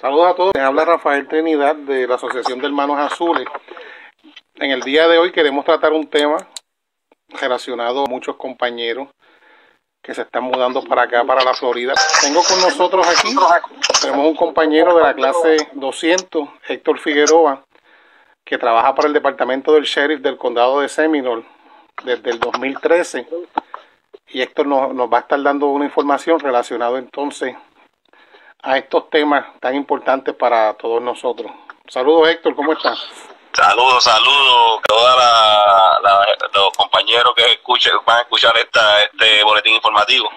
Saludos a todos. Les habla Rafael Trinidad de la Asociación de Hermanos Azules. En el día de hoy queremos tratar un tema relacionado a muchos compañeros que se están mudando para acá, para la Florida. Tengo con nosotros aquí, tenemos un compañero de la clase 200, Héctor Figueroa, que trabaja para el departamento del sheriff del condado de Seminole desde el 2013. Y Héctor nos, nos va a estar dando una información relacionada entonces a estos temas tan importantes para todos nosotros. Saludos Héctor, ¿cómo estás? Saludos, saludos a todos los compañeros que escuchen, van a escuchar esta, este boletín informativo.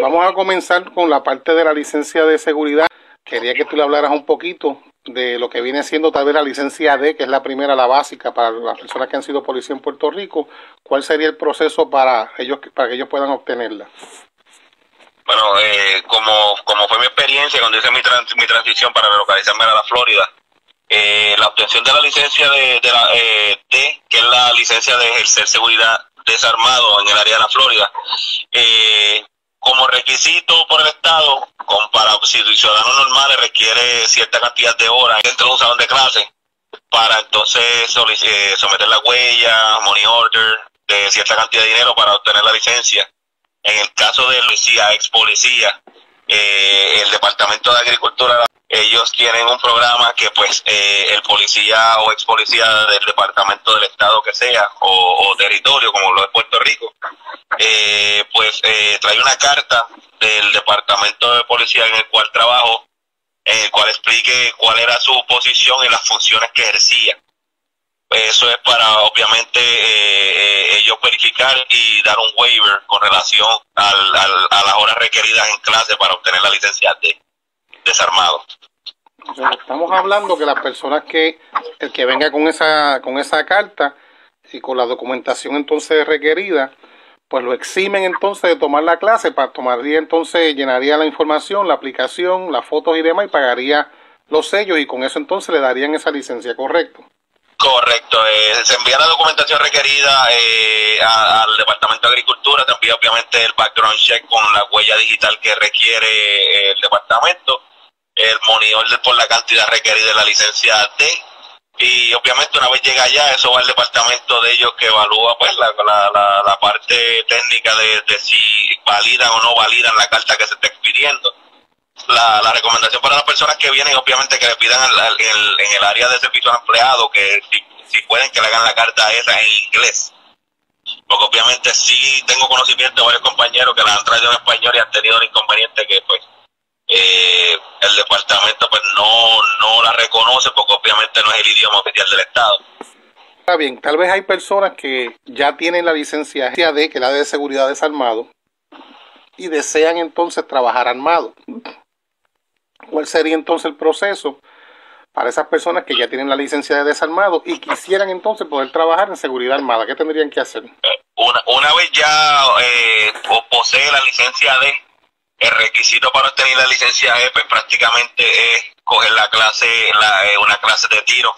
Vamos a comenzar con la parte de la licencia de seguridad. Quería que tú le hablaras un poquito de lo que viene siendo tal vez la licencia D, que es la primera, la básica para las personas que han sido policía en Puerto Rico. ¿Cuál sería el proceso para ellos para que ellos puedan obtenerla? Bueno, eh, como, experiencia cuando hice mi, mi transición para relocalizarme a la Florida, eh, la obtención de la licencia de, de la eh, que es la licencia de ejercer seguridad desarmado en el área de la Florida, eh, como requisito por el Estado, para si ciudadanos normales requiere cierta cantidad de horas dentro de un salón de clase para entonces eh, someter la huella, money order, de cierta cantidad de dinero para obtener la licencia. En el caso de policía, ex policía, eh, el Departamento de Agricultura, ellos tienen un programa que pues eh, el policía o ex policía del departamento del estado que sea o, territorio como lo de Puerto Rico, eh, pues trae una carta del departamento de policía en el cual trabajo, en el cual explique cuál era su posición y las funciones que ejercía. Eso es para, obviamente, eh, y dar un waiver con relación al, a las horas requeridas en clase para obtener la licencia de desarmado. estamos hablando que las personas que, el que venga con esa, con esa carta y con la documentación entonces requerida, pues lo eximen entonces de tomar la clase, para tomaría entonces, llenaría la información, la aplicación, las fotos y demás y pagaría los sellos y con eso entonces le darían esa licencia, ¿correcto? Correcto, eh, se envía la documentación requerida eh, al Departamento de Agricultura, se envía obviamente el background check con la huella digital que requiere eh, el departamento, el monitor por la cantidad requerida de la licencia D, y obviamente una vez llega allá, eso va al departamento de ellos que evalúa pues la, la, la, parte técnica de, de si validan o no validan la carta que se está expidiendo la, la, recomendación para las personas que vienen, obviamente, que le pidan en el área de servicio al empleado que si, pueden que le hagan la carta esa en inglés. Porque obviamente sí tengo conocimiento de varios compañeros que la han traído en español y han tenido un inconveniente que pues eh, el departamento pues no, no la reconoce porque obviamente no es el idioma oficial del Estado. Está bien, tal vez hay personas que ya tienen la licencia D, que la de seguridad desarmado, y desean entonces trabajar armado. ¿Cuál sería entonces el proceso para esas personas que ya tienen la licencia de desarmado y quisieran entonces poder trabajar en seguridad armada? ¿Qué tendrían que hacer? Una, una vez ya eh, posee la licencia D, el requisito para obtener la licencia E pues prácticamente es coger la clase, la, eh, una clase de tiro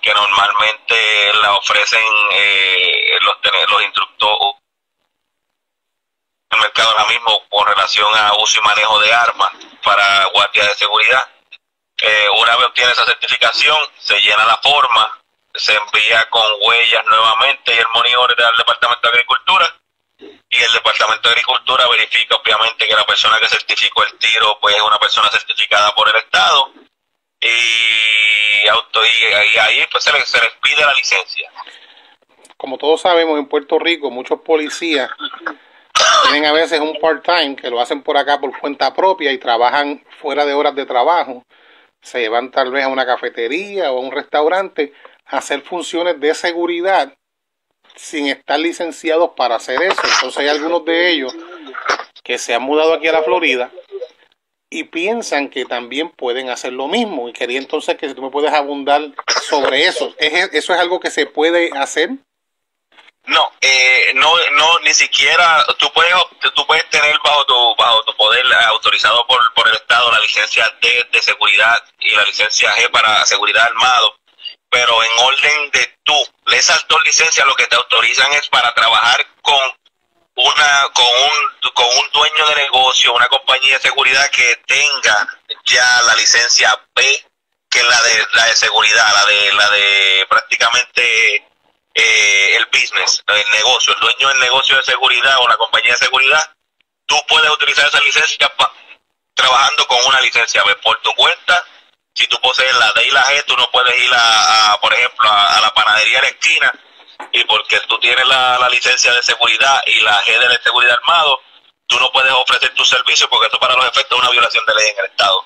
que normalmente la ofrecen eh, los, los instructores el mercado ahora mismo relación a uso y manejo de armas para guardia de seguridad. Eh, una vez obtiene esa certificación, se llena la forma, se envía con huellas nuevamente y el monitor del Departamento de Agricultura y el Departamento de Agricultura verifica obviamente que la persona que certificó el tiro pues es una persona certificada por el Estado y, auto, y, ahí pues se les, se les pide la licencia. Como todos sabemos en Puerto Rico muchos policías tienen a veces un part-time que lo hacen por acá por cuenta propia y trabajan fuera de horas de trabajo. Se llevan tal vez a una cafetería o a un restaurante a hacer funciones de seguridad sin estar licenciados para hacer eso. Entonces hay algunos de ellos que se han mudado aquí a la Florida y piensan que también pueden hacer lo mismo. Y quería entonces que tú me puedes abundar sobre eso. ¿Eso es algo que se puede hacer? No, eh, no, no, ni siquiera tú puedes, tú puedes tener bajo tu, bajo tu poder autorizado por, por el Estado la licencia D de seguridad y la licencia G para seguridad armado, pero en orden de tú, esas dos licencias lo que te autorizan es para trabajar con una con un con un dueño de negocio, una compañía de seguridad que tenga ya la licencia B, que es la de la de seguridad, la de la de prácticamente eh, el negocio, el dueño del negocio de seguridad o la compañía de seguridad, tú puedes utilizar esa licencia trabajando con una licencia B por tu cuenta. Si tú posees la D y la G, tú no puedes ir a, por ejemplo, a, la panadería de la esquina y porque tú tienes la, licencia de seguridad y la G de la seguridad armado, tú no puedes ofrecer tu servicio porque eso para los efectos es una violación de ley en el Estado.